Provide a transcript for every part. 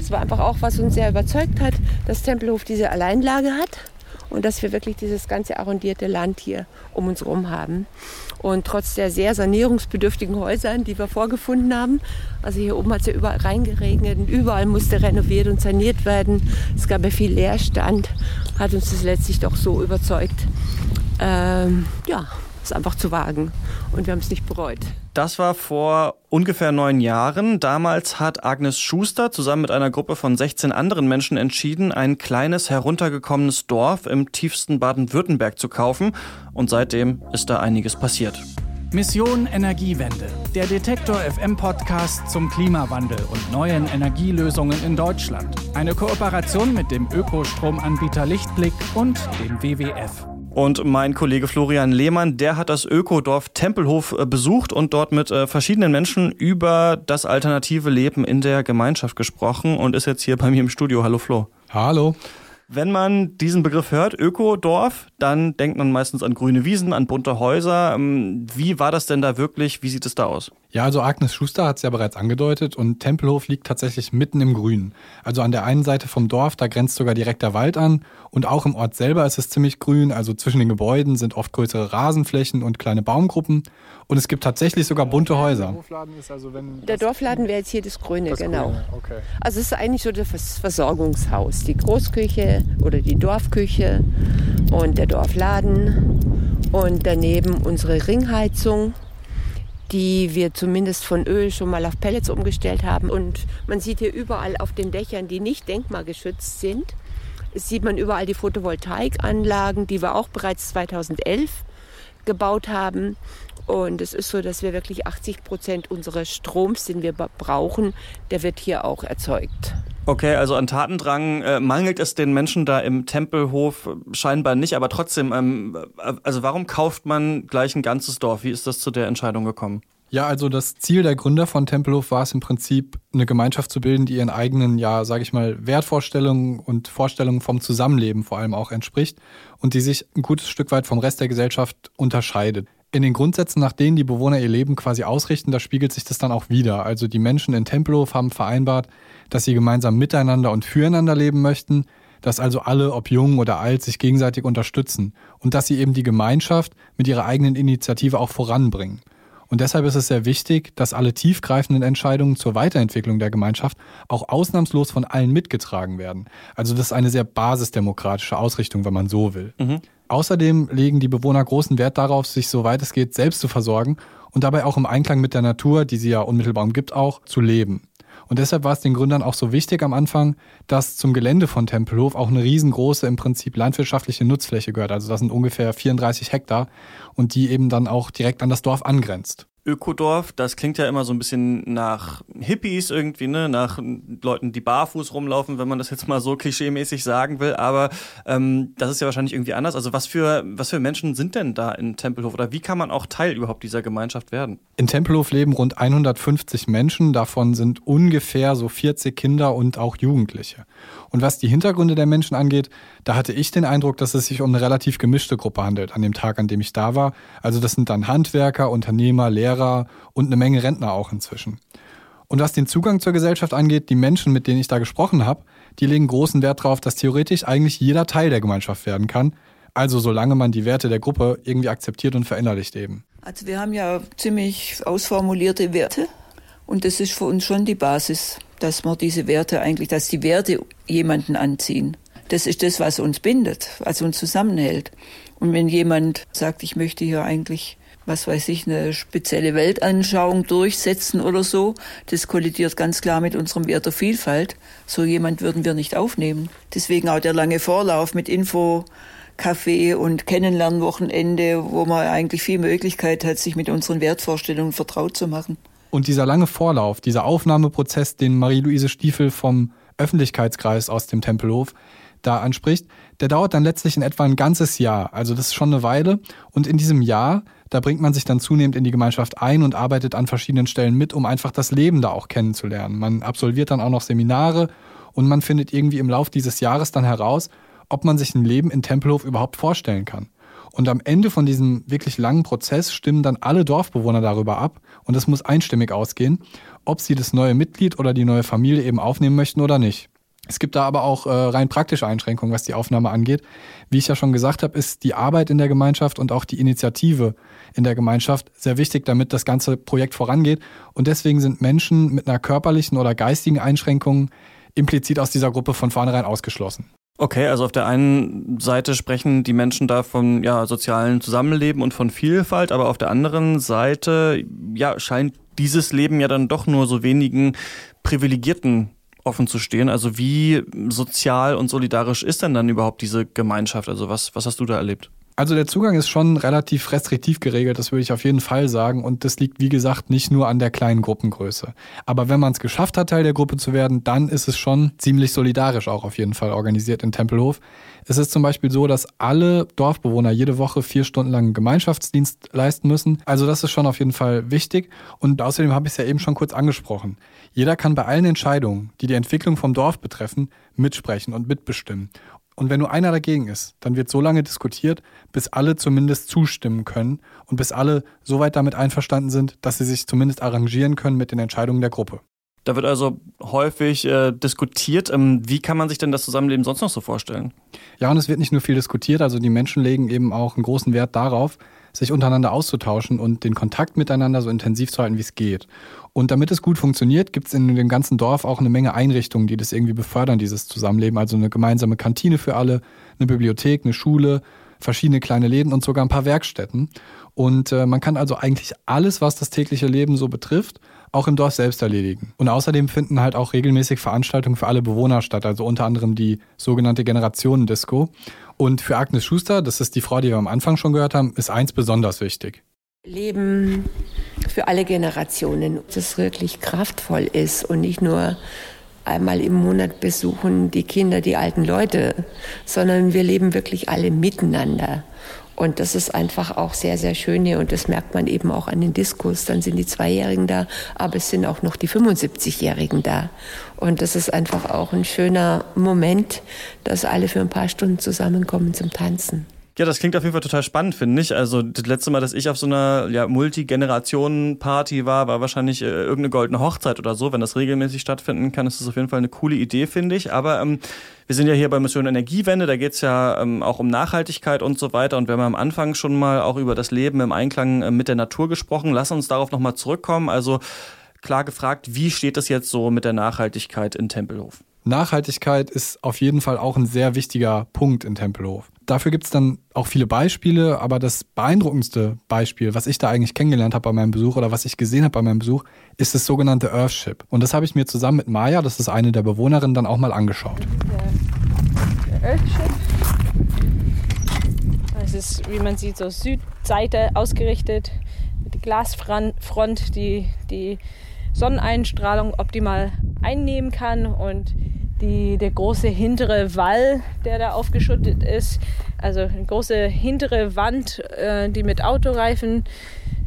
Das war einfach auch, was uns sehr überzeugt hat, dass Tempelhof diese Alleinlage hat und dass wir wirklich dieses ganze arrondierte Land hier um uns herum haben. Und trotz der sehr sanierungsbedürftigen Häuser, die wir vorgefunden haben, also hier oben hat es ja überall reingeregnet und überall musste renoviert und saniert werden. Es gab ja viel Leerstand, hat uns das letztlich doch so überzeugt, ähm, ja, es einfach zu wagen. Und wir haben es nicht bereut. Das war vor ungefähr neun Jahren. Damals hat Agnes Schuster zusammen mit einer Gruppe von 16 anderen Menschen entschieden, ein kleines heruntergekommenes Dorf im tiefsten Baden-Württemberg zu kaufen. Und seitdem ist da einiges passiert. Mission Energiewende, der Detektor FM Podcast zum Klimawandel und neuen Energielösungen in Deutschland. Eine Kooperation mit dem Ökostromanbieter Lichtblick und dem WWF. Und mein Kollege Florian Lehmann, der hat das Ökodorf Tempelhof äh, besucht und dort mit äh, verschiedenen Menschen über das alternative Leben in der Gemeinschaft gesprochen und ist jetzt hier bei mir im Studio. Hallo Flo. Hallo. Wenn man diesen Begriff hört, Ökodorf, dann denkt man meistens an grüne Wiesen, an bunte Häuser. Ähm, wie war das denn da wirklich? Wie sieht es da aus? Ja, also Agnes Schuster hat es ja bereits angedeutet und Tempelhof liegt tatsächlich mitten im Grünen. Also an der einen Seite vom Dorf, da grenzt sogar direkt der Wald an und auch im Ort selber ist es ziemlich grün. Also zwischen den Gebäuden sind oft größere Rasenflächen und kleine Baumgruppen und es gibt tatsächlich sogar bunte Häuser. Der Dorfladen, also der Dorfladen wäre jetzt hier das Grüne, das genau. Grüne. Okay. Also es ist eigentlich so das Versorgungshaus, die Großküche oder die Dorfküche und der Dorfladen und daneben unsere Ringheizung die wir zumindest von Öl schon mal auf Pellets umgestellt haben. Und man sieht hier überall auf den Dächern, die nicht denkmalgeschützt sind, sieht man überall die Photovoltaikanlagen, die wir auch bereits 2011 gebaut haben. Und es ist so, dass wir wirklich 80 Prozent unseres Stroms, den wir brauchen, der wird hier auch erzeugt. Okay, also an Tatendrang äh, mangelt es den Menschen da im Tempelhof scheinbar nicht, aber trotzdem, ähm, äh, also warum kauft man gleich ein ganzes Dorf? Wie ist das zu der Entscheidung gekommen? Ja, also das Ziel der Gründer von Tempelhof war es im Prinzip, eine Gemeinschaft zu bilden, die ihren eigenen, ja, sage ich mal, Wertvorstellungen und Vorstellungen vom Zusammenleben vor allem auch entspricht und die sich ein gutes Stück weit vom Rest der Gesellschaft unterscheidet. In den Grundsätzen, nach denen die Bewohner ihr Leben quasi ausrichten, da spiegelt sich das dann auch wieder. Also die Menschen in Tempelhof haben vereinbart, dass sie gemeinsam miteinander und füreinander leben möchten, dass also alle, ob jung oder alt, sich gegenseitig unterstützen und dass sie eben die Gemeinschaft mit ihrer eigenen Initiative auch voranbringen. Und deshalb ist es sehr wichtig, dass alle tiefgreifenden Entscheidungen zur Weiterentwicklung der Gemeinschaft auch ausnahmslos von allen mitgetragen werden. Also das ist eine sehr basisdemokratische Ausrichtung, wenn man so will. Mhm. Außerdem legen die Bewohner großen Wert darauf, sich soweit es geht selbst zu versorgen und dabei auch im Einklang mit der Natur, die sie ja unmittelbar umgibt, auch zu leben. Und deshalb war es den Gründern auch so wichtig am Anfang, dass zum Gelände von Tempelhof auch eine riesengroße im Prinzip landwirtschaftliche Nutzfläche gehört. Also das sind ungefähr 34 Hektar und die eben dann auch direkt an das Dorf angrenzt. Ökodorf, das klingt ja immer so ein bisschen nach Hippies irgendwie, ne? nach Leuten, die barfuß rumlaufen, wenn man das jetzt mal so klischeemäßig sagen will. Aber ähm, das ist ja wahrscheinlich irgendwie anders. Also was für, was für Menschen sind denn da in Tempelhof oder wie kann man auch Teil überhaupt dieser Gemeinschaft werden? In Tempelhof leben rund 150 Menschen, davon sind ungefähr so 40 Kinder und auch Jugendliche. Und was die Hintergründe der Menschen angeht, da hatte ich den Eindruck, dass es sich um eine relativ gemischte Gruppe handelt an dem Tag, an dem ich da war. Also das sind dann Handwerker, Unternehmer, Lehrer und eine Menge Rentner auch inzwischen. Und was den Zugang zur Gesellschaft angeht, die Menschen, mit denen ich da gesprochen habe, die legen großen Wert darauf, dass theoretisch eigentlich jeder Teil der Gemeinschaft werden kann. Also solange man die Werte der Gruppe irgendwie akzeptiert und verinnerlicht eben. Also wir haben ja ziemlich ausformulierte Werte und das ist für uns schon die Basis dass man diese Werte eigentlich, dass die Werte jemanden anziehen. Das ist das, was uns bindet, was uns zusammenhält. Und wenn jemand sagt, ich möchte hier eigentlich, was weiß ich, eine spezielle Weltanschauung durchsetzen oder so, das kollidiert ganz klar mit unserem Wert der Vielfalt. So jemand würden wir nicht aufnehmen. Deswegen auch der lange Vorlauf mit Info, Kaffee und Kennenlernwochenende, wo man eigentlich viel Möglichkeit hat, sich mit unseren Wertvorstellungen vertraut zu machen. Und dieser lange Vorlauf, dieser Aufnahmeprozess, den Marie-Louise Stiefel vom Öffentlichkeitskreis aus dem Tempelhof da anspricht, der dauert dann letztlich in etwa ein ganzes Jahr. Also das ist schon eine Weile. Und in diesem Jahr, da bringt man sich dann zunehmend in die Gemeinschaft ein und arbeitet an verschiedenen Stellen mit, um einfach das Leben da auch kennenzulernen. Man absolviert dann auch noch Seminare und man findet irgendwie im Lauf dieses Jahres dann heraus, ob man sich ein Leben in Tempelhof überhaupt vorstellen kann. Und am Ende von diesem wirklich langen Prozess stimmen dann alle Dorfbewohner darüber ab und es muss einstimmig ausgehen, ob sie das neue Mitglied oder die neue Familie eben aufnehmen möchten oder nicht. Es gibt da aber auch äh, rein praktische Einschränkungen, was die Aufnahme angeht. Wie ich ja schon gesagt habe, ist die Arbeit in der Gemeinschaft und auch die Initiative in der Gemeinschaft sehr wichtig, damit das ganze Projekt vorangeht. Und deswegen sind Menschen mit einer körperlichen oder geistigen Einschränkung implizit aus dieser Gruppe von vornherein ausgeschlossen. Okay, also auf der einen Seite sprechen die Menschen da von ja, sozialen Zusammenleben und von Vielfalt, aber auf der anderen Seite ja, scheint dieses Leben ja dann doch nur so wenigen Privilegierten offen zu stehen. Also wie sozial und solidarisch ist denn dann überhaupt diese Gemeinschaft? Also was, was hast du da erlebt? Also der Zugang ist schon relativ restriktiv geregelt, das würde ich auf jeden Fall sagen. Und das liegt, wie gesagt, nicht nur an der kleinen Gruppengröße. Aber wenn man es geschafft hat, Teil der Gruppe zu werden, dann ist es schon ziemlich solidarisch auch auf jeden Fall organisiert in Tempelhof. Es ist zum Beispiel so, dass alle Dorfbewohner jede Woche vier Stunden lang Gemeinschaftsdienst leisten müssen. Also das ist schon auf jeden Fall wichtig. Und außerdem habe ich es ja eben schon kurz angesprochen. Jeder kann bei allen Entscheidungen, die die Entwicklung vom Dorf betreffen, mitsprechen und mitbestimmen. Und wenn nur einer dagegen ist, dann wird so lange diskutiert, bis alle zumindest zustimmen können und bis alle so weit damit einverstanden sind, dass sie sich zumindest arrangieren können mit den Entscheidungen der Gruppe. Da wird also häufig äh, diskutiert. Ähm, wie kann man sich denn das Zusammenleben sonst noch so vorstellen? Ja, und es wird nicht nur viel diskutiert, also die Menschen legen eben auch einen großen Wert darauf, sich untereinander auszutauschen und den Kontakt miteinander so intensiv zu halten, wie es geht. Und damit es gut funktioniert, gibt es in dem ganzen Dorf auch eine Menge Einrichtungen, die das irgendwie befördern, dieses Zusammenleben. Also eine gemeinsame Kantine für alle, eine Bibliothek, eine Schule, verschiedene kleine Läden und sogar ein paar Werkstätten. Und äh, man kann also eigentlich alles, was das tägliche Leben so betrifft, auch im Dorf selbst erledigen. Und außerdem finden halt auch regelmäßig Veranstaltungen für alle Bewohner statt, also unter anderem die sogenannte Generationendisco. Und für Agnes Schuster, das ist die Frau, die wir am Anfang schon gehört haben, ist eins besonders wichtig. Leben für alle Generationen, das wirklich kraftvoll ist und nicht nur einmal im Monat besuchen die Kinder die alten Leute, sondern wir leben wirklich alle miteinander. Und das ist einfach auch sehr, sehr schön hier. Und das merkt man eben auch an den Diskos. Dann sind die Zweijährigen da, aber es sind auch noch die 75-Jährigen da. Und das ist einfach auch ein schöner Moment, dass alle für ein paar Stunden zusammenkommen zum Tanzen. Ja, das klingt auf jeden Fall total spannend, finde ich. Also das letzte Mal, dass ich auf so einer ja, Multigenerationen-Party war, war wahrscheinlich äh, irgendeine goldene Hochzeit oder so. Wenn das regelmäßig stattfinden kann, ist das auf jeden Fall eine coole Idee, finde ich. Aber ähm, wir sind ja hier bei Mission Energiewende, da geht es ja ähm, auch um Nachhaltigkeit und so weiter. Und wir haben am Anfang schon mal auch über das Leben im Einklang äh, mit der Natur gesprochen. Lass uns darauf nochmal zurückkommen. Also klar gefragt, wie steht es jetzt so mit der Nachhaltigkeit in Tempelhof? Nachhaltigkeit ist auf jeden Fall auch ein sehr wichtiger Punkt in Tempelhof. Dafür gibt es dann auch viele Beispiele, aber das beeindruckendste Beispiel, was ich da eigentlich kennengelernt habe bei meinem Besuch oder was ich gesehen habe bei meinem Besuch, ist das sogenannte Earthship. Und das habe ich mir zusammen mit Maya, das ist eine der Bewohnerinnen, dann auch mal angeschaut. Der Earthship. Es ist, wie man sieht, so Südseite ausgerichtet, die Glasfront, die die Sonneneinstrahlung optimal einnehmen kann und die, der große hintere Wall, der da aufgeschüttet ist, also eine große hintere Wand, äh, die mit Autoreifen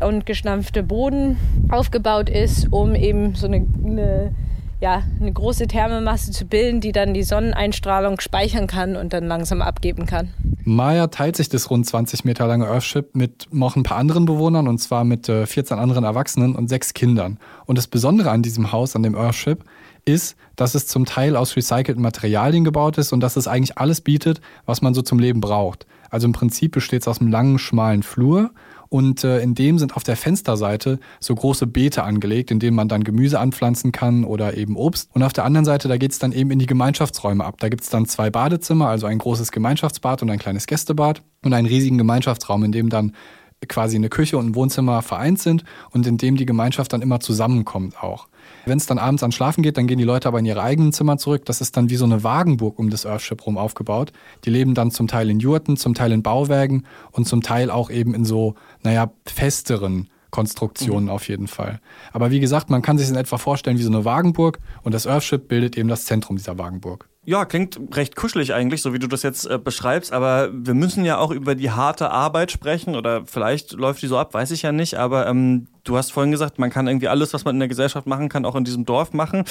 und geschnampfte Boden aufgebaut ist, um eben so eine, eine, ja, eine große Thermomasse zu bilden, die dann die Sonneneinstrahlung speichern kann und dann langsam abgeben kann. Maya teilt sich das rund 20 Meter lange Earthship mit noch ein paar anderen Bewohnern und zwar mit 14 äh, anderen Erwachsenen und sechs Kindern. Und das Besondere an diesem Haus, an dem Earthship, ist, dass es zum Teil aus recycelten Materialien gebaut ist und dass es eigentlich alles bietet, was man so zum Leben braucht. Also im Prinzip besteht es aus einem langen, schmalen Flur und äh, in dem sind auf der Fensterseite so große Beete angelegt, in denen man dann Gemüse anpflanzen kann oder eben Obst. Und auf der anderen Seite, da geht es dann eben in die Gemeinschaftsräume ab. Da gibt es dann zwei Badezimmer, also ein großes Gemeinschaftsbad und ein kleines Gästebad und einen riesigen Gemeinschaftsraum, in dem dann quasi eine Küche und ein Wohnzimmer vereint sind und in dem die Gemeinschaft dann immer zusammenkommt auch. Wenn es dann abends an Schlafen geht, dann gehen die Leute aber in ihre eigenen Zimmer zurück. Das ist dann wie so eine Wagenburg um das Earthship rum aufgebaut. Die leben dann zum Teil in Jurten, zum Teil in Bauwerken und zum Teil auch eben in so, naja, festeren Konstruktionen mhm. auf jeden Fall. Aber wie gesagt, man kann sich in etwa vorstellen wie so eine Wagenburg und das Earthship bildet eben das Zentrum dieser Wagenburg. Ja, klingt recht kuschelig eigentlich, so wie du das jetzt äh, beschreibst, aber wir müssen ja auch über die harte Arbeit sprechen oder vielleicht läuft die so ab, weiß ich ja nicht, aber ähm, du hast vorhin gesagt, man kann irgendwie alles, was man in der Gesellschaft machen kann, auch in diesem Dorf machen.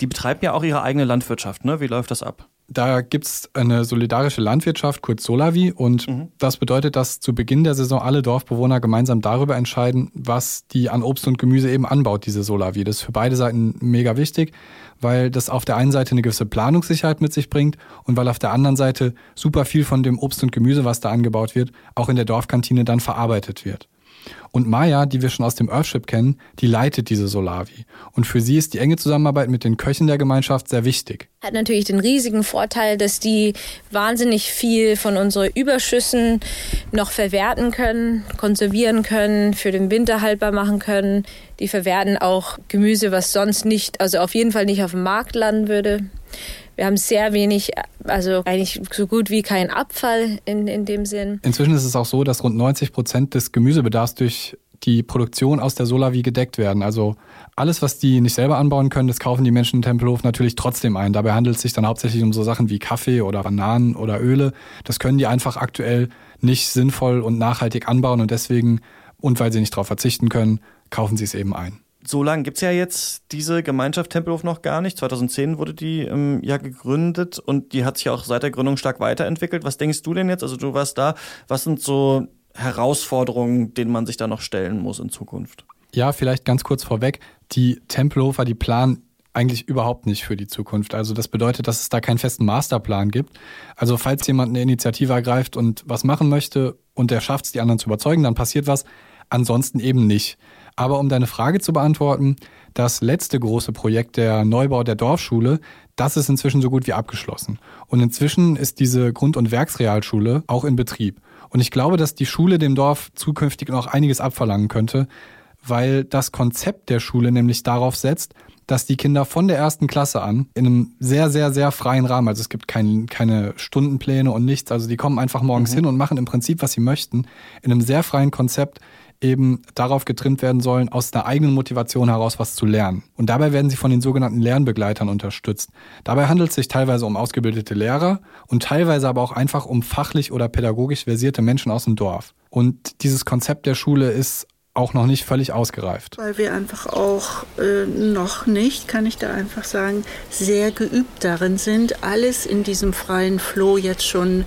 Die betreiben ja auch ihre eigene Landwirtschaft, ne? Wie läuft das ab? Da gibt es eine solidarische Landwirtschaft, kurz Solavi. Und mhm. das bedeutet, dass zu Beginn der Saison alle Dorfbewohner gemeinsam darüber entscheiden, was die an Obst und Gemüse eben anbaut, diese Solavi. Das ist für beide Seiten mega wichtig, weil das auf der einen Seite eine gewisse Planungssicherheit mit sich bringt und weil auf der anderen Seite super viel von dem Obst und Gemüse, was da angebaut wird, auch in der Dorfkantine dann verarbeitet wird. Und Maya, die wir schon aus dem Earthship kennen, die leitet diese Solavi. Und für sie ist die enge Zusammenarbeit mit den Köchen der Gemeinschaft sehr wichtig. Hat natürlich den riesigen Vorteil, dass die wahnsinnig viel von unseren Überschüssen noch verwerten können, konservieren können, für den Winter haltbar machen können. Die verwerten auch Gemüse, was sonst nicht, also auf jeden Fall nicht auf dem Markt landen würde. Wir haben sehr wenig, also eigentlich so gut wie kein Abfall in, in dem Sinn. Inzwischen ist es auch so, dass rund 90 Prozent des Gemüsebedarfs durch die Produktion aus der Solavi gedeckt werden. Also alles, was die nicht selber anbauen können, das kaufen die Menschen in Tempelhof natürlich trotzdem ein. Dabei handelt es sich dann hauptsächlich um so Sachen wie Kaffee oder Bananen oder Öle. Das können die einfach aktuell nicht sinnvoll und nachhaltig anbauen und deswegen, und weil sie nicht darauf verzichten können, kaufen sie es eben ein so lange gibt es ja jetzt diese Gemeinschaft Tempelhof noch gar nicht. 2010 wurde die ähm, ja gegründet und die hat sich auch seit der Gründung stark weiterentwickelt. Was denkst du denn jetzt? Also du warst da. Was sind so Herausforderungen, denen man sich da noch stellen muss in Zukunft? Ja, vielleicht ganz kurz vorweg. Die Tempelhofer, die planen eigentlich überhaupt nicht für die Zukunft. Also das bedeutet, dass es da keinen festen Masterplan gibt. Also falls jemand eine Initiative ergreift und was machen möchte und der schafft es, die anderen zu überzeugen, dann passiert was. Ansonsten eben nicht. Aber um deine Frage zu beantworten, das letzte große Projekt der Neubau der Dorfschule, das ist inzwischen so gut wie abgeschlossen. Und inzwischen ist diese Grund- und Werksrealschule auch in Betrieb. Und ich glaube, dass die Schule dem Dorf zukünftig noch einiges abverlangen könnte, weil das Konzept der Schule nämlich darauf setzt, dass die Kinder von der ersten Klasse an in einem sehr, sehr, sehr freien Rahmen, also es gibt kein, keine Stundenpläne und nichts, also die kommen einfach morgens mhm. hin und machen im Prinzip, was sie möchten, in einem sehr freien Konzept eben darauf getrimmt werden sollen, aus der eigenen Motivation heraus was zu lernen. Und dabei werden sie von den sogenannten Lernbegleitern unterstützt. Dabei handelt es sich teilweise um ausgebildete Lehrer und teilweise aber auch einfach um fachlich oder pädagogisch versierte Menschen aus dem Dorf. Und dieses Konzept der Schule ist auch noch nicht völlig ausgereift. Weil wir einfach auch äh, noch nicht, kann ich da einfach sagen, sehr geübt darin sind, alles in diesem freien Flow jetzt schon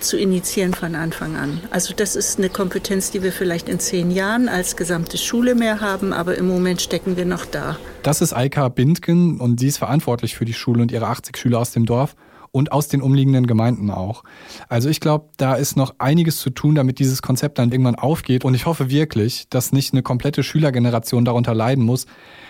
zu initiieren von Anfang an. Also das ist eine Kompetenz, die wir vielleicht in zehn Jahren als gesamte Schule mehr haben, aber im Moment stecken wir noch da. Das ist Eika Bindgen und sie ist verantwortlich für die Schule und ihre 80 Schüler aus dem Dorf und aus den umliegenden Gemeinden auch. Also ich glaube, da ist noch einiges zu tun, damit dieses Konzept dann irgendwann aufgeht. Und ich hoffe wirklich, dass nicht eine komplette Schülergeneration darunter leiden muss,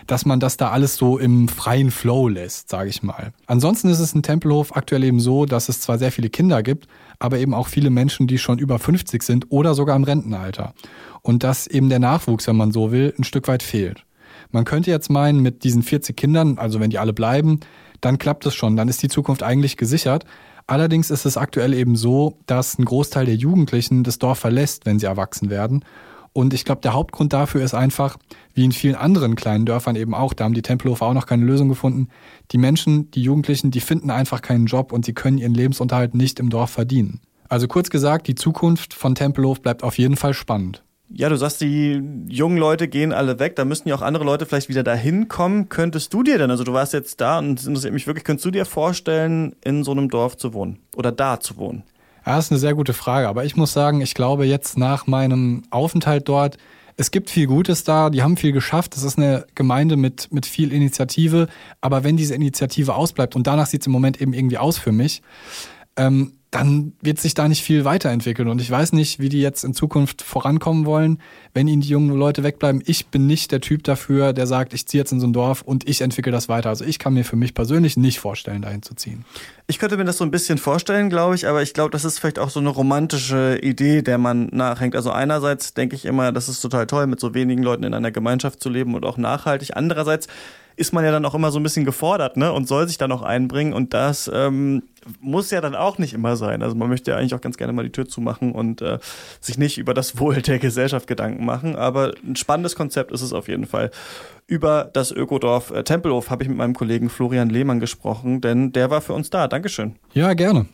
dass man das da alles so im freien Flow lässt, sage ich mal. Ansonsten ist es in Tempelhof aktuell eben so, dass es zwar sehr viele Kinder gibt, aber eben auch viele Menschen, die schon über 50 sind oder sogar im Rentenalter. Und dass eben der Nachwuchs, wenn man so will, ein Stück weit fehlt. Man könnte jetzt meinen, mit diesen 40 Kindern, also wenn die alle bleiben, dann klappt es schon, dann ist die Zukunft eigentlich gesichert. Allerdings ist es aktuell eben so, dass ein Großteil der Jugendlichen das Dorf verlässt, wenn sie erwachsen werden. Und ich glaube, der Hauptgrund dafür ist einfach, wie in vielen anderen kleinen Dörfern eben auch, da haben die Tempelhofer auch noch keine Lösung gefunden. Die Menschen, die Jugendlichen, die finden einfach keinen Job und sie können ihren Lebensunterhalt nicht im Dorf verdienen. Also kurz gesagt, die Zukunft von Tempelhof bleibt auf jeden Fall spannend. Ja, du sagst, die jungen Leute gehen alle weg, da müssten ja auch andere Leute vielleicht wieder dahin kommen. Könntest du dir denn, also du warst jetzt da und es interessiert mich wirklich, könntest du dir vorstellen, in so einem Dorf zu wohnen oder da zu wohnen? Ja, das ist eine sehr gute Frage, aber ich muss sagen, ich glaube jetzt nach meinem Aufenthalt dort, es gibt viel Gutes da, die haben viel geschafft. Es ist eine Gemeinde mit, mit viel Initiative, aber wenn diese Initiative ausbleibt und danach sieht es im Moment eben irgendwie aus für mich, ähm, dann wird sich da nicht viel weiterentwickeln. Und ich weiß nicht, wie die jetzt in Zukunft vorankommen wollen, wenn ihnen die jungen Leute wegbleiben. Ich bin nicht der Typ dafür, der sagt, ich ziehe jetzt in so ein Dorf und ich entwickle das weiter. Also ich kann mir für mich persönlich nicht vorstellen, dahin zu ziehen. Ich könnte mir das so ein bisschen vorstellen, glaube ich, aber ich glaube, das ist vielleicht auch so eine romantische Idee, der man nachhängt. Also einerseits denke ich immer, das ist total toll, mit so wenigen Leuten in einer Gemeinschaft zu leben und auch nachhaltig. Andererseits ist man ja dann auch immer so ein bisschen gefordert, ne? Und soll sich dann auch einbringen. Und das ähm, muss ja dann auch nicht immer sein. Also man möchte ja eigentlich auch ganz gerne mal die Tür zumachen und äh, sich nicht über das Wohl der Gesellschaft Gedanken machen. Aber ein spannendes Konzept ist es auf jeden Fall. Über das Ökodorf äh, Tempelhof habe ich mit meinem Kollegen Florian Lehmann gesprochen, denn der war für uns da. Dankeschön. Ja, gerne.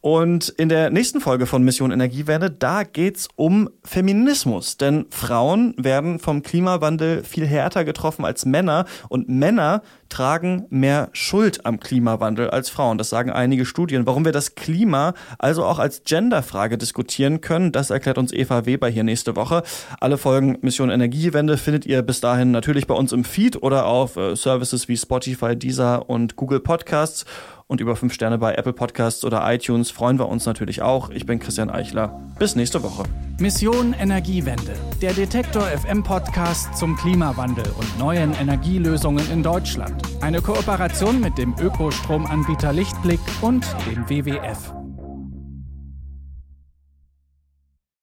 Und in der nächsten Folge von Mission Energiewende, da geht's um Feminismus. Denn Frauen werden vom Klimawandel viel härter getroffen als Männer und Männer tragen mehr Schuld am Klimawandel als Frauen. Das sagen einige Studien. Warum wir das Klima also auch als Genderfrage diskutieren können, das erklärt uns Eva Weber hier nächste Woche. Alle Folgen Mission Energiewende findet ihr bis dahin natürlich bei uns im Feed oder auf äh, Services wie Spotify, Deezer und Google Podcasts und über fünf Sterne bei Apple Podcasts oder iTunes freuen wir uns natürlich auch. Ich bin Christian Eichler. Bis nächste Woche. Mission Energiewende. Der Detektor FM Podcast zum Klimawandel und neuen Energielösungen in Deutschland. Eine Kooperation mit dem Ökostromanbieter Lichtblick und dem WWF.